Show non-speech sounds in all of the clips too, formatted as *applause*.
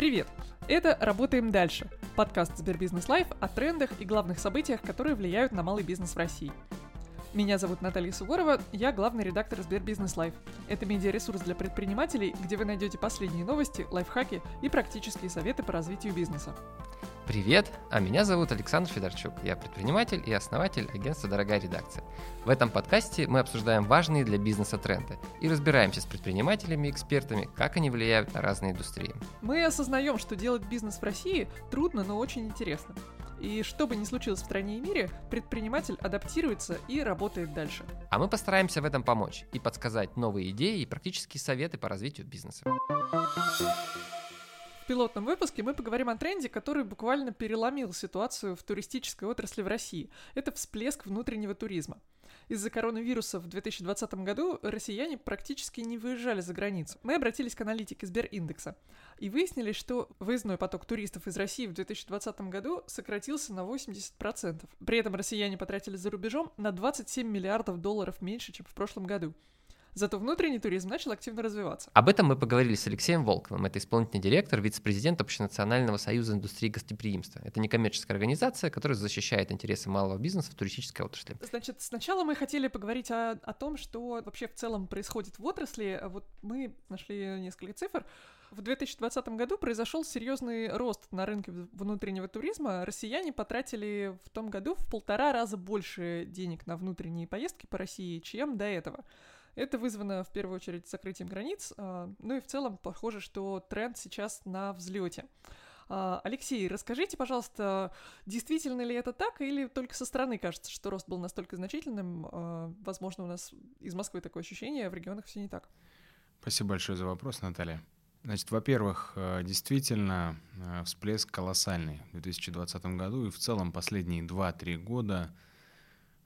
Привет! Это «Работаем дальше» – подкаст СберБизнес Live о трендах и главных событиях, которые влияют на малый бизнес в России. Меня зовут Наталья Суворова, я главный редактор СберБизнес Live. Это медиаресурс для предпринимателей, где вы найдете последние новости, лайфхаки и практические советы по развитию бизнеса. Привет, а меня зовут Александр Федорчук. Я предприниматель и основатель агентства «Дорогая редакция». В этом подкасте мы обсуждаем важные для бизнеса тренды и разбираемся с предпринимателями и экспертами, как они влияют на разные индустрии. Мы осознаем, что делать бизнес в России трудно, но очень интересно. И что бы ни случилось в стране и мире, предприниматель адаптируется и работает дальше. А мы постараемся в этом помочь и подсказать новые идеи и практические советы по развитию бизнеса пилотном выпуске мы поговорим о тренде, который буквально переломил ситуацию в туристической отрасли в России. Это всплеск внутреннего туризма. Из-за коронавируса в 2020 году россияне практически не выезжали за границу. Мы обратились к аналитике Сбериндекса и выяснили, что выездной поток туристов из России в 2020 году сократился на 80%. При этом россияне потратили за рубежом на 27 миллиардов долларов меньше, чем в прошлом году. Зато внутренний туризм начал активно развиваться. Об этом мы поговорили с Алексеем Волковым. Это исполнительный директор, вице-президент Общенационального союза индустрии гостеприимства. Это некоммерческая организация, которая защищает интересы малого бизнеса в туристической отрасли. Значит, сначала мы хотели поговорить о, о том, что вообще в целом происходит в отрасли. Вот мы нашли несколько цифр. В 2020 году произошел серьезный рост на рынке внутреннего туризма. Россияне потратили в том году в полтора раза больше денег на внутренние поездки по России, чем до этого. Это вызвано в первую очередь закрытием границ, а, ну и в целом похоже, что тренд сейчас на взлете. А, Алексей, расскажите, пожалуйста, действительно ли это так, или только со стороны кажется, что рост был настолько значительным? А, возможно, у нас из Москвы такое ощущение, а в регионах все не так. Спасибо большое за вопрос, Наталья. Значит, во-первых, действительно всплеск колоссальный в 2020 году и в целом последние 2-3 года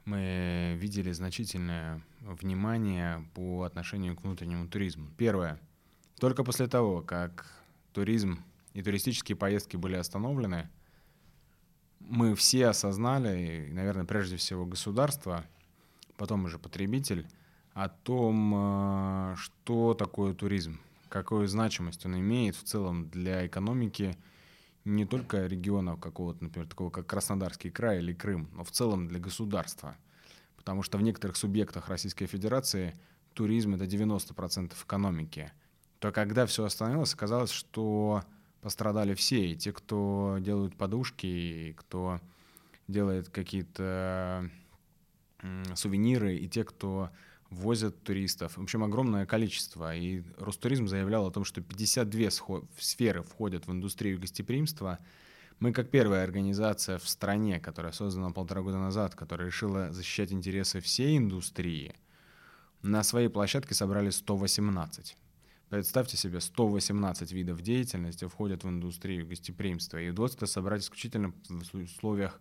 мы видели значительное внимание по отношению к внутреннему туризму. Первое. Только после того, как туризм и туристические поездки были остановлены, мы все осознали, и, наверное, прежде всего государство, потом уже потребитель, о том, э, что такое туризм, какую значимость он имеет в целом для экономики не только регионов какого-то, например, такого как Краснодарский край или Крым, но в целом для государства. Потому что в некоторых субъектах Российской Федерации туризм — это 90% экономики. То когда все остановилось, оказалось, что пострадали все, и те, кто делают подушки, и кто делает какие-то сувениры, и те, кто возят туристов. В общем, огромное количество. И Ростуризм заявлял о том, что 52 сферы входят в индустрию гостеприимства. Мы как первая организация в стране, которая создана полтора года назад, которая решила защищать интересы всей индустрии, на своей площадке собрали 118. Представьте себе, 118 видов деятельности входят в индустрию гостеприимства. И удалось это собрать исключительно в условиях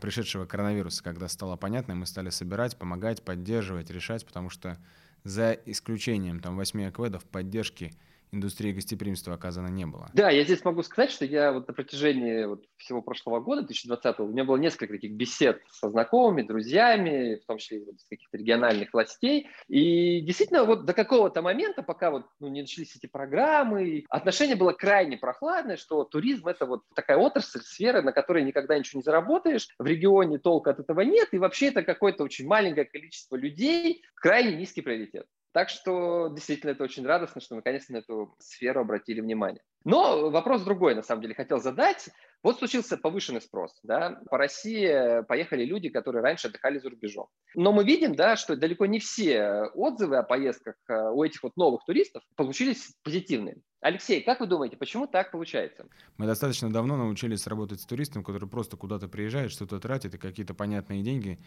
пришедшего коронавируса, когда стало понятно, мы стали собирать, помогать, поддерживать, решать, потому что за исключением там восьми акведов поддержки индустрии гостеприимства оказано не было. Да, я здесь могу сказать, что я вот на протяжении вот всего прошлого года, 2020, у меня было несколько таких бесед со знакомыми, друзьями, в том числе вот, с каких-то региональных властей. И действительно, вот до какого-то момента, пока вот ну, не начались эти программы, отношение было крайне прохладное, что туризм – это вот такая отрасль, сфера, на которой никогда ничего не заработаешь, в регионе толка от этого нет, и вообще это какое-то очень маленькое количество людей, крайне низкий приоритет. Так что действительно это очень радостно, что наконец на эту сферу обратили внимание. Но вопрос другой, на самом деле, хотел задать. Вот случился повышенный спрос. Да? По России поехали люди, которые раньше отдыхали за рубежом. Но мы видим, да, что далеко не все отзывы о поездках э, у этих вот новых туристов получились позитивные. Алексей, как вы думаете, почему так получается? Мы достаточно давно научились работать с туристом, который просто куда-то приезжает, что-то тратит и какие-то понятные деньги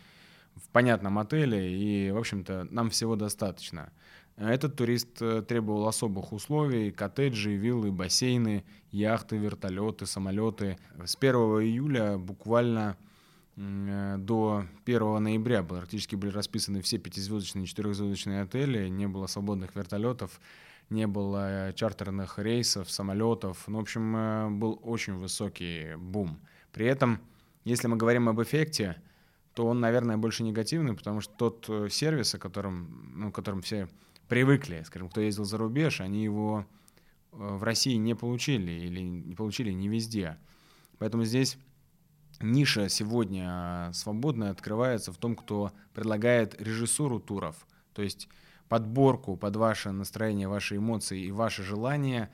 в понятном отеле, и, в общем-то, нам всего достаточно. Этот турист э, требовал особых условий, коттеджи, виллы, бассейны, яхты, вертолеты, самолеты. С 1 июля буквально э, до 1 ноября практически были расписаны все пятизвездочные и четырехзвездочные отели, не было свободных вертолетов, не было чартерных рейсов, самолетов. Ну, в общем, был очень высокий бум. При этом, если мы говорим об эффекте, то он, наверное, больше негативный, потому что тот э, сервис, о котором, ну, которым все привыкли, скажем, кто ездил за рубеж, они его в России не получили или не получили не везде. Поэтому здесь ниша сегодня свободная открывается в том, кто предлагает режиссуру туров, то есть подборку под ваше настроение, ваши эмоции и ваши желания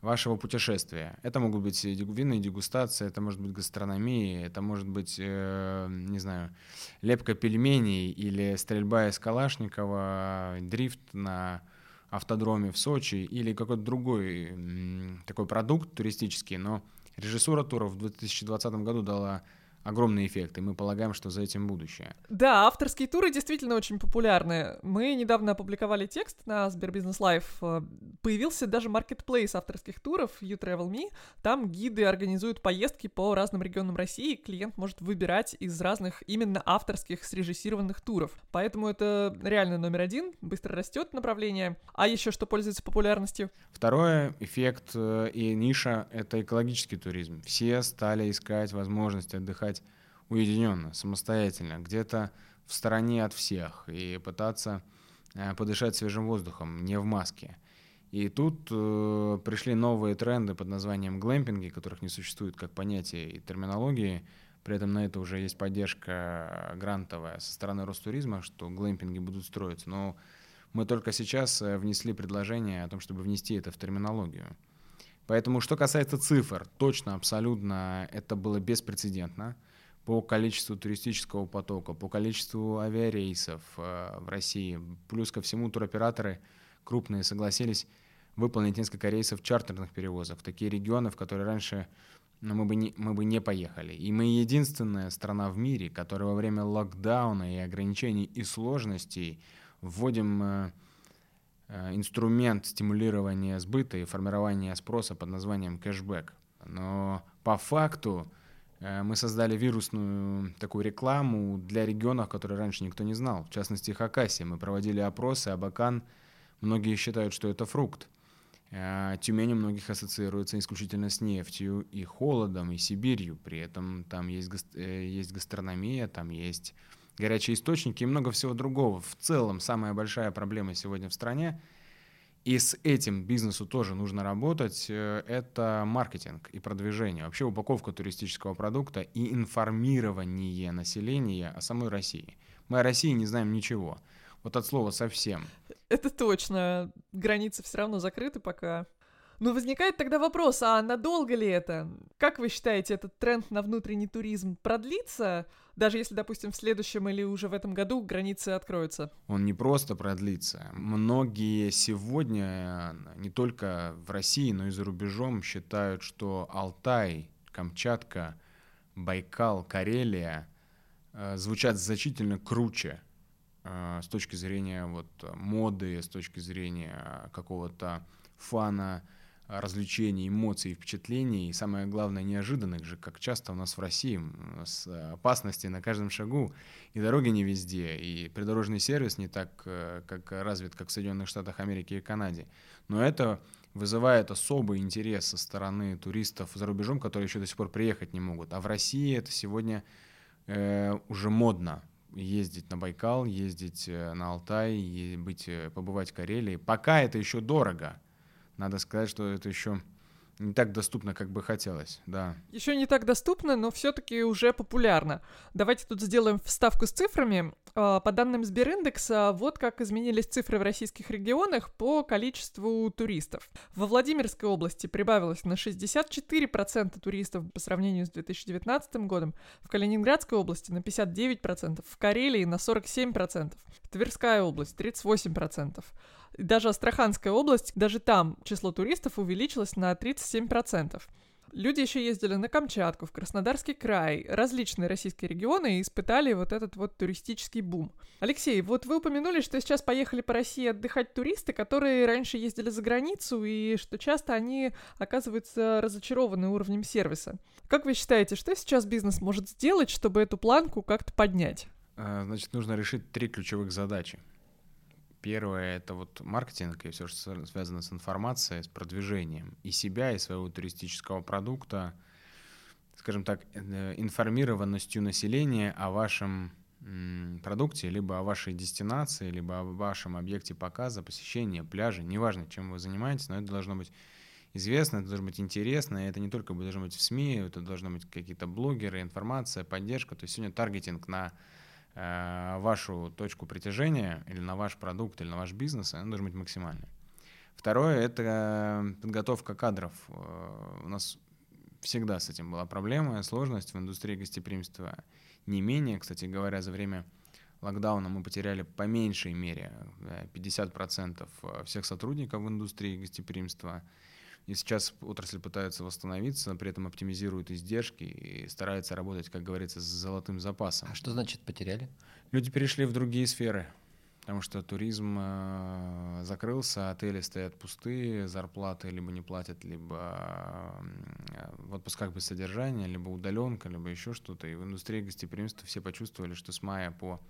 вашего путешествия. Это могут быть винные дегустации, это может быть гастрономия, это может быть, э, не знаю, лепка пельменей или стрельба из Калашникова, дрифт на автодроме в Сочи или какой-то другой такой продукт туристический, но режиссура туров в 2020 году дала огромный эффект, и мы полагаем, что за этим будущее. Да, авторские туры действительно очень популярны. Мы недавно опубликовали текст на СберБизнес Live. Появился даже маркетплейс авторских туров You Travel Me. Там гиды организуют поездки по разным регионам России, клиент может выбирать из разных именно авторских срежиссированных туров. Поэтому это реально номер один, быстро растет направление. А еще что пользуется популярностью? Второе, эффект э, и ниша — это экологический туризм. Все стали искать возможность отдыхать уединенно, самостоятельно, где-то в стороне от всех и пытаться э, подышать свежим воздухом, не в маске. И тут э, пришли новые тренды под названием глэмпинги, которых не существует как понятия и терминологии. При этом на это уже есть поддержка грантовая со стороны Ростуризма, что глэмпинги будут строиться. Но мы только сейчас э, внесли предложение о том, чтобы внести это в терминологию. Поэтому, что касается цифр, точно, абсолютно, это было беспрецедентно по количеству туристического потока, по количеству авиарейсов э, в России. Плюс ко всему туроператоры крупные согласились выполнить несколько рейсов чартерных перевозок в такие регионы, в которые раньше ну, мы, бы не, мы бы не поехали. И мы единственная страна в мире, которая во время локдауна и ограничений и сложностей вводим э, э, инструмент стимулирования сбыта и формирования спроса под названием кэшбэк. Но по факту мы создали вирусную такую рекламу для регионов, которые раньше никто не знал. В частности, Хакасия. Мы проводили опросы, Абакан. Многие считают, что это фрукт. Э, Тюмень у многих ассоциируется исключительно с нефтью и холодом, и Сибирью. При этом там есть, э, есть гастрономия, там есть горячие источники и много всего другого. В целом, самая большая проблема сегодня в стране – и с этим бизнесу тоже нужно работать. Э, это маркетинг и продвижение. Вообще упаковка туристического продукта и информирование населения о самой России. Мы о России не знаем ничего. Вот от слова совсем. Это точно. Границы все равно закрыты пока. Но возникает тогда вопрос, а надолго ли это? Как вы считаете, этот тренд на внутренний туризм продлится, даже если, допустим, в следующем или уже в этом году границы откроются? Он не просто продлится. Многие сегодня, не только в России, но и за рубежом, считают, что Алтай, Камчатка, Байкал, Карелия э, звучат значительно круче э, с точки зрения вот, моды, с точки зрения какого-то фана, развлечений, эмоций, впечатлений, и самое главное, неожиданных же, как часто у нас в России, с опасности на каждом шагу, и дороги не везде, и придорожный сервис не так э, как развит, как в Соединенных Штатах Америки и Канаде. Но это вызывает особый интерес со стороны туристов за рубежом, которые еще до сих пор приехать не могут. А в России это сегодня э, уже модно ездить на Байкал, ездить э, на Алтай, быть, э, побывать в Карелии. Пока это еще дорого, надо сказать, что это еще не так доступно, как бы хотелось, да. Еще не так доступно, но все-таки уже популярно. Давайте тут сделаем вставку с цифрами. А, по данным Сбериндекса, вот как изменились цифры в российских регионах по количеству туристов. Во Владимирской области прибавилось на 64% туристов по сравнению с 2019 годом, в Калининградской области на 59%, в Карелии на 47%, Тверская область 38%. Даже Астраханская область, даже там число туристов увеличилось на 37%. Люди еще ездили на Камчатку, в Краснодарский край, различные российские регионы и испытали вот этот вот туристический бум. Алексей, вот вы упомянули, что сейчас поехали по России отдыхать туристы, которые раньше ездили за границу, и что часто они оказываются разочарованы уровнем сервиса. Как вы считаете, что сейчас бизнес может сделать, чтобы эту планку как-то поднять? А, значит, нужно решить три ключевых задачи. Первое — это вот маркетинг и все, что связано с информацией, с продвижением и себя, и своего туристического продукта, скажем так, э, информированностью населения о вашем продукте, либо о вашей дестинации, либо о вашем объекте показа, посещения, пляжа, неважно, чем вы занимаетесь, но это должно быть известно, это должно быть интересно, и это не только должно быть в СМИ, это должны быть какие-то блогеры, информация, поддержка. То есть сегодня таргетинг на вашу точку притяжения или на ваш продукт или на ваш бизнес, он должен быть максимальный. Второе — это подготовка кадров. Э, у нас всегда с этим была проблема, сложность в индустрии гостеприимства не менее. Кстати говоря, за время локдауна мы потеряли по меньшей мере 50% э, всех сотрудников в индустрии гостеприимства. И сейчас отрасль пытается восстановиться, при этом оптимизирует издержки и старается работать, как говорится, с золотым запасом. А что значит потеряли? Люди перешли в другие сферы, потому что туризм э, закрылся, отели стоят пустые, зарплаты либо не платят, либо э, в отпусках без содержания, либо удаленка, либо еще что-то. И в индустрии гостеприимства все почувствовали, что с мая по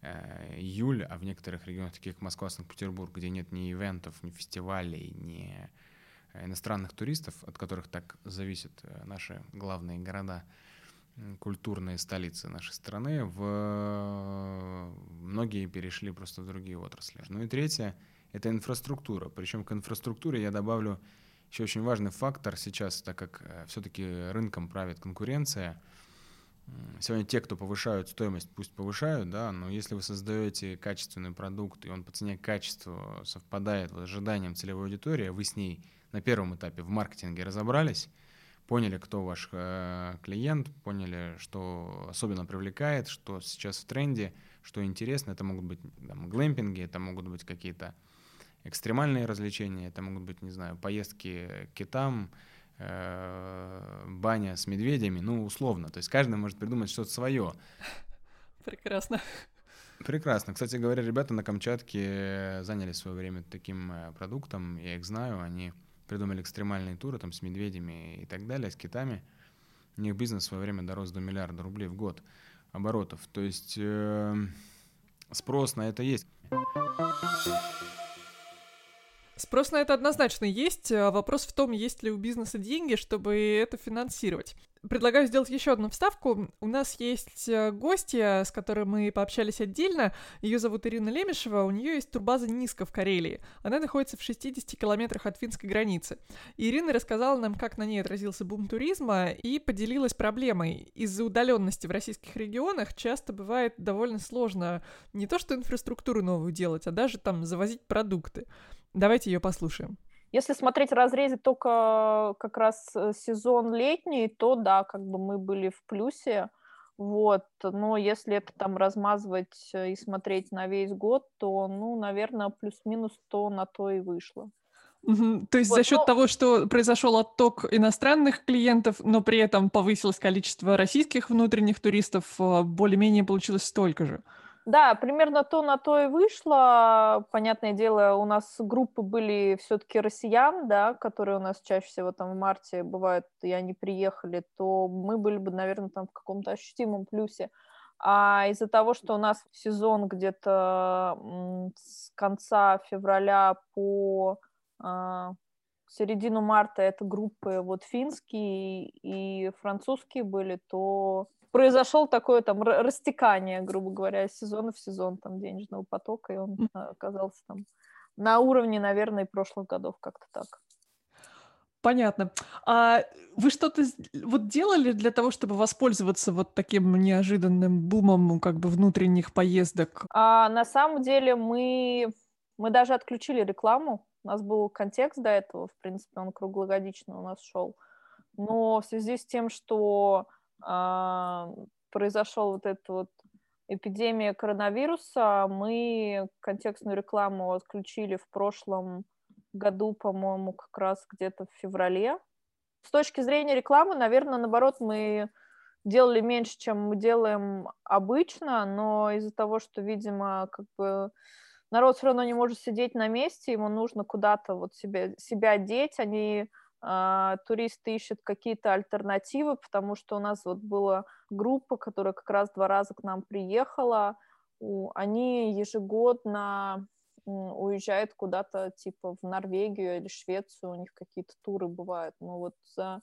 э, июль, а в некоторых регионах, таких как Москва, Санкт-Петербург, где нет ни ивентов, ни фестивалей, ни иностранных туристов, от которых так зависят э, наши главные города, культурные столицы нашей страны, в... многие перешли просто в другие отрасли. Ну и третье — это инфраструктура. Причем к инфраструктуре я добавлю еще очень важный фактор сейчас, так как э, все-таки рынком правит конкуренция. Сегодня те, кто повышают стоимость, пусть повышают, да, но если вы создаете качественный продукт, и он по цене качеству совпадает с ожиданием целевой аудитории, а вы с ней на первом этапе в маркетинге разобрались, поняли, кто ваш э, клиент, поняли, что особенно привлекает, что сейчас в тренде, что интересно. Это могут быть там, глэмпинги, это могут быть какие-то экстремальные развлечения, это могут быть, не знаю, поездки к китам, э, баня с медведями, ну, условно. То есть каждый может придумать что-то свое. Прекрасно. Прекрасно. Кстати говоря, ребята на Камчатке заняли свое время таким э, продуктом, я их знаю, они придумали экстремальные туры там с медведями и так далее, с китами. У них бизнес в свое время дорос до миллиарда рублей в год оборотов. То есть э, спрос на это есть. Спрос на это однозначно есть. А вопрос в том, есть ли у бизнеса деньги, чтобы это финансировать. Предлагаю сделать еще одну вставку. У нас есть э, гостья, с которой мы пообщались отдельно. Ее зовут Ирина Лемешева. У нее есть турбаза Низко в Карелии. Она находится в 60 километрах от финской границы. Ирина рассказала нам, как на ней отразился бум туризма и поделилась проблемой. Из-за удаленности в российских регионах часто бывает довольно сложно не то что инфраструктуру новую делать, а даже там завозить продукты. Давайте ее послушаем. Если смотреть в разрезе только как раз э, сезон летний, то да, как бы мы были в плюсе. Вот, но если это там размазывать э, и смотреть на весь год, то, ну, наверное, плюс-минус то на то и вышло. Угу. То есть вот, за счет но... того, что произошел отток иностранных клиентов, но при этом повысилось количество российских внутренних туристов, э, более-менее получилось столько же. Да, примерно то на то и вышло. Понятное дело, у нас группы были все-таки россиян, да, которые у нас чаще всего там в марте бывают, и они приехали, то мы были бы, наверное, там в каком-то ощутимом плюсе. А из-за того, что у нас сезон где-то с конца февраля по э, середину марта это группы вот финские и французские были, то произошел такое там растекание, грубо говоря, из сезона в сезон там денежного потока, и он оказался там на уровне, наверное, прошлых годов как-то так. Понятно. А вы что-то вот делали для того, чтобы воспользоваться вот таким неожиданным бумом как бы внутренних поездок? А, на самом деле мы, мы даже отключили рекламу. У нас был контекст до этого, в принципе, он круглогодично у нас шел. Но в связи с тем, что а, произошел вот эта вот эпидемия коронавируса, мы контекстную рекламу отключили в прошлом году, по-моему, как раз где-то в феврале. С точки зрения рекламы, наверное, наоборот, мы делали меньше, чем мы делаем обычно, но из-за того, что, видимо, как бы народ все равно не может сидеть на месте, ему нужно куда-то вот себя, себя деть, они а, туристы ищут какие-то альтернативы, потому что у нас вот была группа, которая как раз два раза к нам приехала, они ежегодно уезжают куда-то типа в Норвегию или Швецию, у них какие-то туры бывают, но вот за,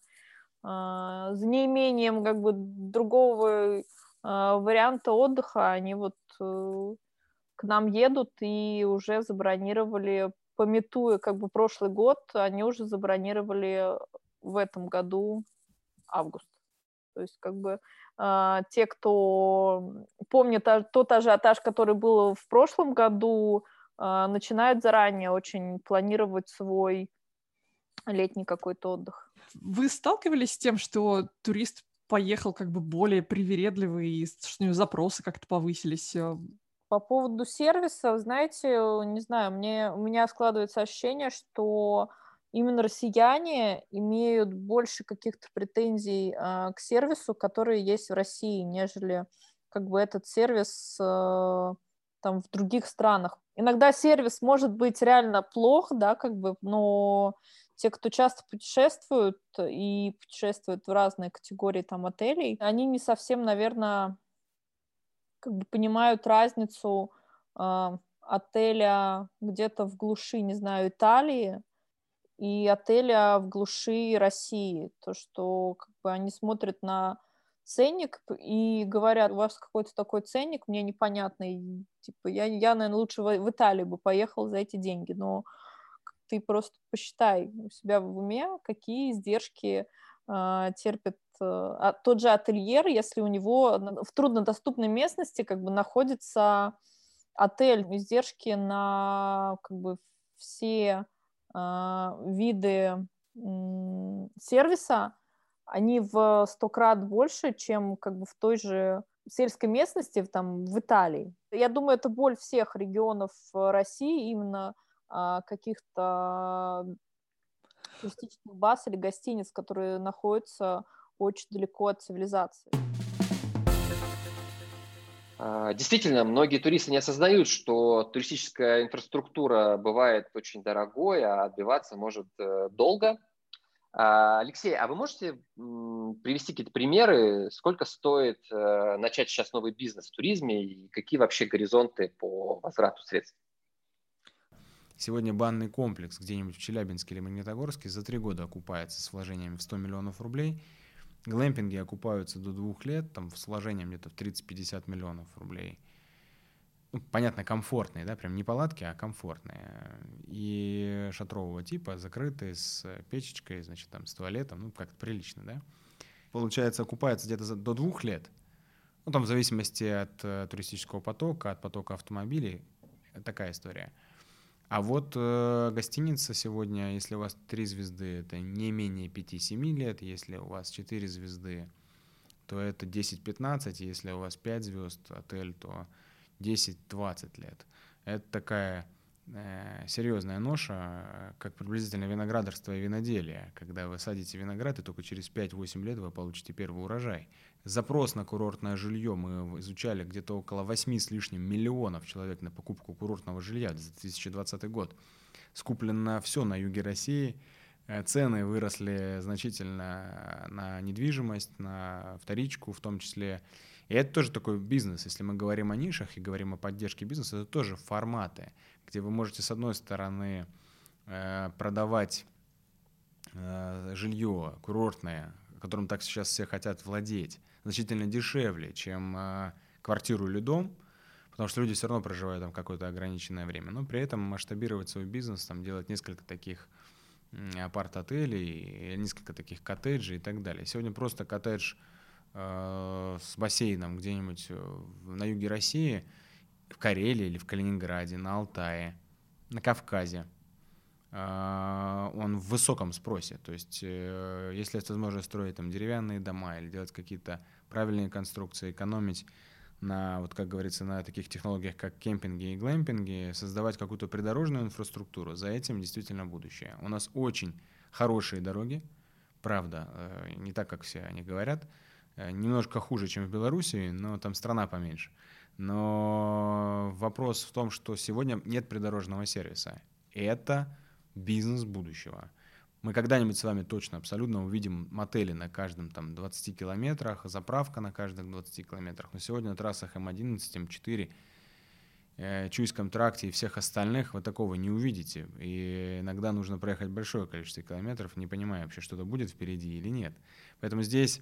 а, за неимением как бы другого а, варианта отдыха они вот э, к нам едут и уже забронировали, пометуя как бы прошлый год, они уже забронировали в этом году август. То есть как бы э, те, кто помнит тот ажиотаж, который был в прошлом году, э, начинают заранее очень планировать свой летний какой-то отдых. Вы сталкивались с тем, что турист поехал как бы более привередливый, и что у него запросы как-то повысились? Э? По поводу сервиса, знаете, не знаю, мне, у меня складывается ощущение, что именно россияне имеют больше каких-то претензий э, к сервису, которые есть в России, нежели как бы этот сервис э, там в других странах. Иногда сервис может быть реально плох, да, как бы, но те, кто часто путешествуют и путешествуют в разные категории там отелей, они не совсем, наверное, как бы понимают разницу э, отеля где-то в глуши, не знаю, Италии и отеля в глуши России. То, что как бы они смотрят на ценник и говорят, у вас какой-то такой ценник, мне непонятный, типа, я, я наверное, лучше в, в Италию бы поехал за эти деньги, но ты просто посчитай у себя в уме, какие издержки терпит э, тот же ательер, если у него в труднодоступной местности как бы находится отель, издержки на как бы все э, виды э, сервиса, они в сто крат больше, чем как бы в той же сельской местности, там, в Италии. Я думаю, это боль всех регионов России, именно а, каких-то туристических баз или гостиниц, которые находятся очень далеко от цивилизации. А, действительно, многие туристы не осознают, что туристическая инфраструктура бывает очень дорогой, а отбиваться может э, долго. А, Алексей, а вы можете привести какие-то примеры, сколько стоит э, начать сейчас новый бизнес в туризме и какие вообще горизонты по возврату средств? Сегодня банный комплекс где-нибудь в Челябинске или Магнитогорске за три года окупается с вложениями в 100 миллионов рублей. Глэмпинги окупаются до двух лет, там с вложением где-то в 30-50 миллионов рублей. Ну, понятно, комфортные, да, прям не палатки, а комфортные. И шатрового типа, закрытые, с печечкой, значит, там, с туалетом, ну, как-то прилично, да. Получается, окупается где-то до двух лет. Ну, там в зависимости от э, туристического потока, от потока автомобилей, такая история – а вот э, гостиница сегодня, если у вас три звезды, это не менее 5-7 лет, если у вас 4 звезды, то это 10-15, если у вас 5 звезд отель, то 10-20 лет. Это такая серьезная ноша, как приблизительно виноградарство и виноделие. Когда вы садите виноград, и только через 5-8 лет вы получите первый урожай. Запрос на курортное жилье мы изучали где-то около 8 с лишним миллионов человек на покупку курортного жилья за 2020 год. Скуплено все на юге России. Э, цены выросли значительно на недвижимость, на вторичку в том числе. И это тоже такой бизнес. Если мы говорим о нишах и говорим о поддержке бизнеса, это тоже форматы, где вы можете, с одной стороны, э, продавать э, жилье курортное, которым так сейчас все хотят владеть, значительно дешевле, чем э, квартиру или дом, потому что люди все равно проживают там какое-то ограниченное время, но при этом масштабировать свой бизнес, там делать несколько таких апарт-отелей, несколько таких коттеджей и так далее. Сегодня просто коттедж э, с бассейном где-нибудь э, на юге России, в Карелии или в Калининграде, на Алтае, на Кавказе – а, он в высоком спросе. То есть, э, если есть возможность строить там деревянные дома или делать какие-то правильные конструкции, экономить на, вот как говорится, на таких технологиях, как кемпинги и глэмпинги, создавать какую-то придорожную инфраструктуру, за этим действительно будущее. У нас очень хорошие дороги, правда, э, не так, как все они говорят, э, немножко хуже, чем в Беларуси, но там страна поменьше. Но вопрос в том, что сегодня нет придорожного сервиса. Это бизнес будущего. Мы когда-нибудь с вами точно, абсолютно увидим мотели на каждом там 20 километрах, заправка на каждых 20 километрах. Но сегодня на трассах М11, М4, э, Чуйском тракте и всех остальных вы такого не увидите. И иногда нужно проехать большое количество километров, не понимая вообще, что-то будет впереди или нет. Поэтому здесь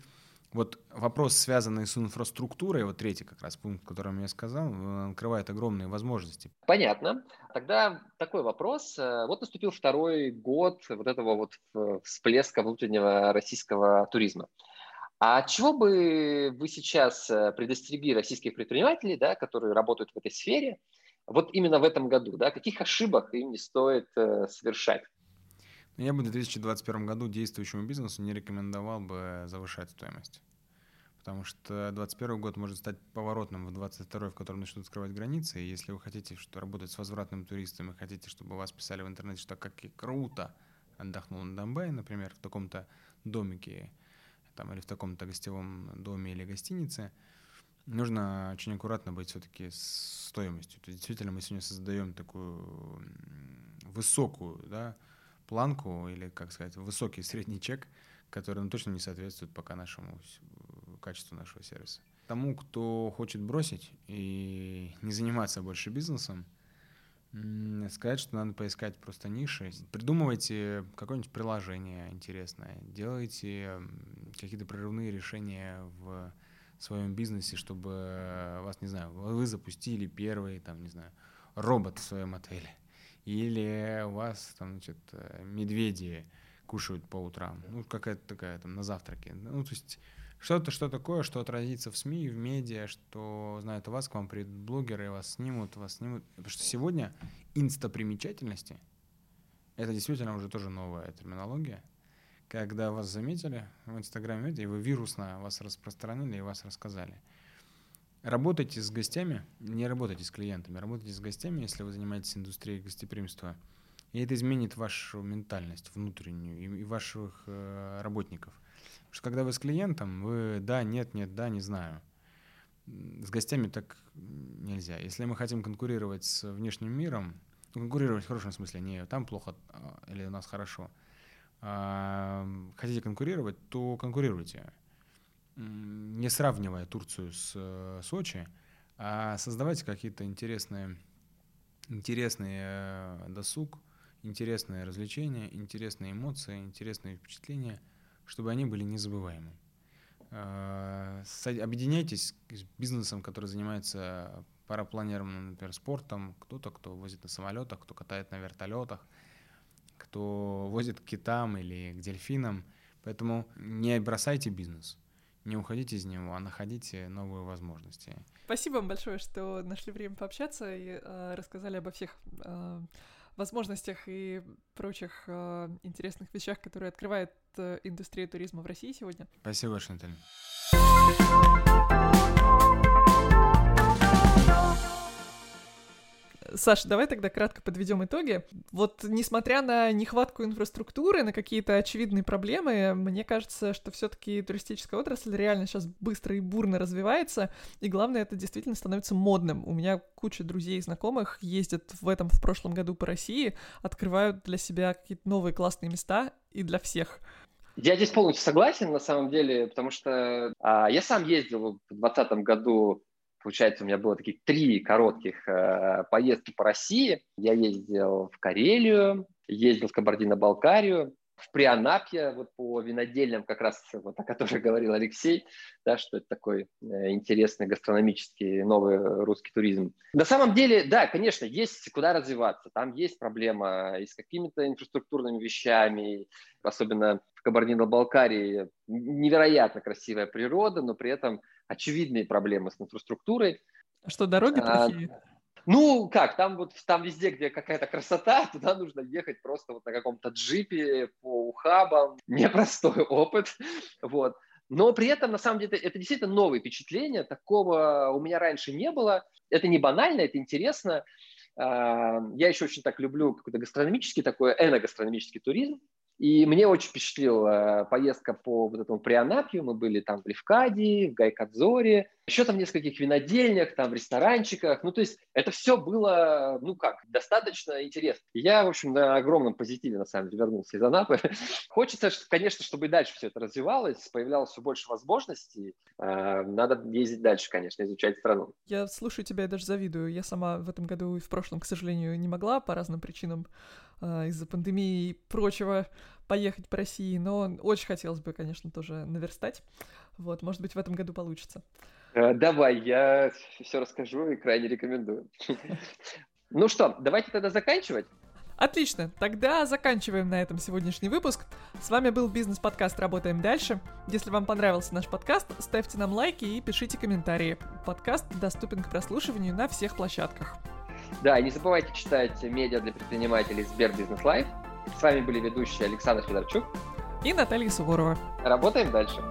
Вот вопрос, связанный с инфраструктурой, вот третий как раз пункт, который я сказал, открывает огромные возможности. Понятно. Тогда такой вопрос. Э, вот наступил второй год вот этого вот э, всплеска внутреннего российского туризма. А чего бы вы сейчас э, предостерегли российских предпринимателей, да, которые работают в этой сфере, вот именно в этом году, да, каких ошибок им не стоит совершать? Я бы в 2021 году действующему бизнесу не рекомендовал бы завышать стоимость. Потому что 2021 год может стать поворотным в 2022, в котором начнут скрывать границы. И если вы хотите что работать с возвратным туристом и хотите, чтобы вас писали в интернете, что как и круто отдохнул на Донбай, например, в таком-то домике там, или в таком-то гостевом доме или гостинице, нужно очень аккуратно быть все-таки с стоимостью. То есть действительно мы сегодня создаем такую высокую да, планку или, как сказать, высокий средний чек, который ну, точно не соответствует пока нашему качеству нашего сервиса. Тому, кто хочет бросить и не заниматься больше бизнесом, сказать, что надо поискать просто ниши. Придумывайте какое-нибудь приложение интересное, делайте какие-то прорывные решения в своем бизнесе, чтобы вас, не знаю, вы запустили первый, там, не знаю, робот в своем отеле. Или у вас там, значит, медведи кушают по утрам. Ну, какая-то такая там на завтраке. Ну, то есть что-то, что такое, что отразится в СМИ, в медиа, что знают о вас, к вам придут блогеры, вас снимут, вас снимут. Потому что сегодня инстапримечательности — это действительно уже тоже новая терминология. Когда вас заметили в Инстаграме, и вы вирусно вас распространили и вас рассказали. Работайте с гостями, не работайте с клиентами, работайте с гостями, если вы занимаетесь индустрией гостеприимства. И это изменит вашу ментальность внутреннюю и, и ваших э, работников что когда вы с клиентом, вы да, нет, нет, да, не знаю. С гостями так нельзя. Если мы хотим конкурировать с внешним миром, ну, конкурировать в хорошем смысле, не там плохо а, или у нас хорошо, а, хотите конкурировать, то конкурируйте. Не сравнивая Турцию с э, Сочи, а создавайте какие-то интересные, интересные э, досуг, интересные развлечения, интересные эмоции, интересные впечатления – чтобы они были незабываемы. А, объединяйтесь с бизнесом, который занимается парапланером, например, спортом, кто-то, кто возит на самолетах, кто катает на вертолетах, кто возит к китам или к дельфинам. Поэтому не бросайте бизнес, не уходите из него, а находите новые возможности. Спасибо вам большое, что нашли время пообщаться и э, рассказали обо всех э, возможностях и прочих э, интересных вещах, которые открывает э, индустрия туризма в России сегодня. Спасибо большое, Наталья. Саша, давай тогда кратко подведем итоги. Вот несмотря на нехватку инфраструктуры, на какие-то очевидные проблемы, мне кажется, что все-таки туристическая отрасль реально сейчас быстро и бурно развивается, и главное, это действительно становится модным. У меня куча друзей и знакомых ездят в этом, в прошлом году по России, открывают для себя какие-то новые классные места и для всех. Я здесь полностью согласен, на самом деле, потому что а, я сам ездил в 2020 году Получается, у меня было таких три коротких э, поездки по России. Я ездил в Карелию, ездил в Кабардино-Балкарию, в Прианапье, вот по винодельням, как раз вот, о которых *laughs* говорил Алексей, да, что это такой э, интересный гастрономический новый русский туризм. На самом деле, да, конечно, есть куда развиваться. Там есть проблема и с какими-то инфраструктурными вещами, особенно в Кабардино-Балкарии невероятно красивая природа, но при этом очевидные проблемы с инфраструктурой. А что, дороги а, плохие? Ну, как, там вот там везде, где какая-то красота, *laughs* туда нужно ехать просто вот на каком-то джипе по ухабам. Непростой опыт, *laughs* вот. Но при этом, на самом деле, это действительно новые впечатления. Такого у меня раньше не было. Это не банально, это интересно. А, я еще очень так люблю какой-то гастрономический такой, эногастрономический туризм. И мне очень впечатлила поездка по вот этому Прианапью. Мы были там в Левкадии, в Гайкадзоре, еще там в нескольких винодельнях, там в ресторанчиках. Ну, то есть это все было, ну как, достаточно интересно. Я, в общем, на огромном позитиве, на самом деле, вернулся из Анапы. *laughs* Хочется, конечно, чтобы и дальше все это развивалось, появлялось все больше возможностей. А, надо ездить дальше, конечно, изучать страну. Я слушаю тебя и даже завидую. Я сама в этом году и в прошлом, к сожалению, не могла по разным причинам а, из-за пандемии и прочего поехать по России, но очень хотелось бы, конечно, тоже наверстать. Вот, может быть, в этом году получится. Э, давай, я все расскажу и крайне рекомендую. *laughs* Ну что, давайте тогда заканчивать. Отлично, тогда заканчиваем на этом сегодняшний выпуск. С вами был бизнес-подкаст «Работаем дальше». Если вам понравился наш подкаст, ставьте нам лайки и пишите комментарии. Подкаст доступен к прослушиванию на всех площадках. Да, и не забывайте читать медиа для предпринимателей СберБизнес Live. С вами были ведущие Александр Федорчук и Наталья Суворова. Работаем дальше.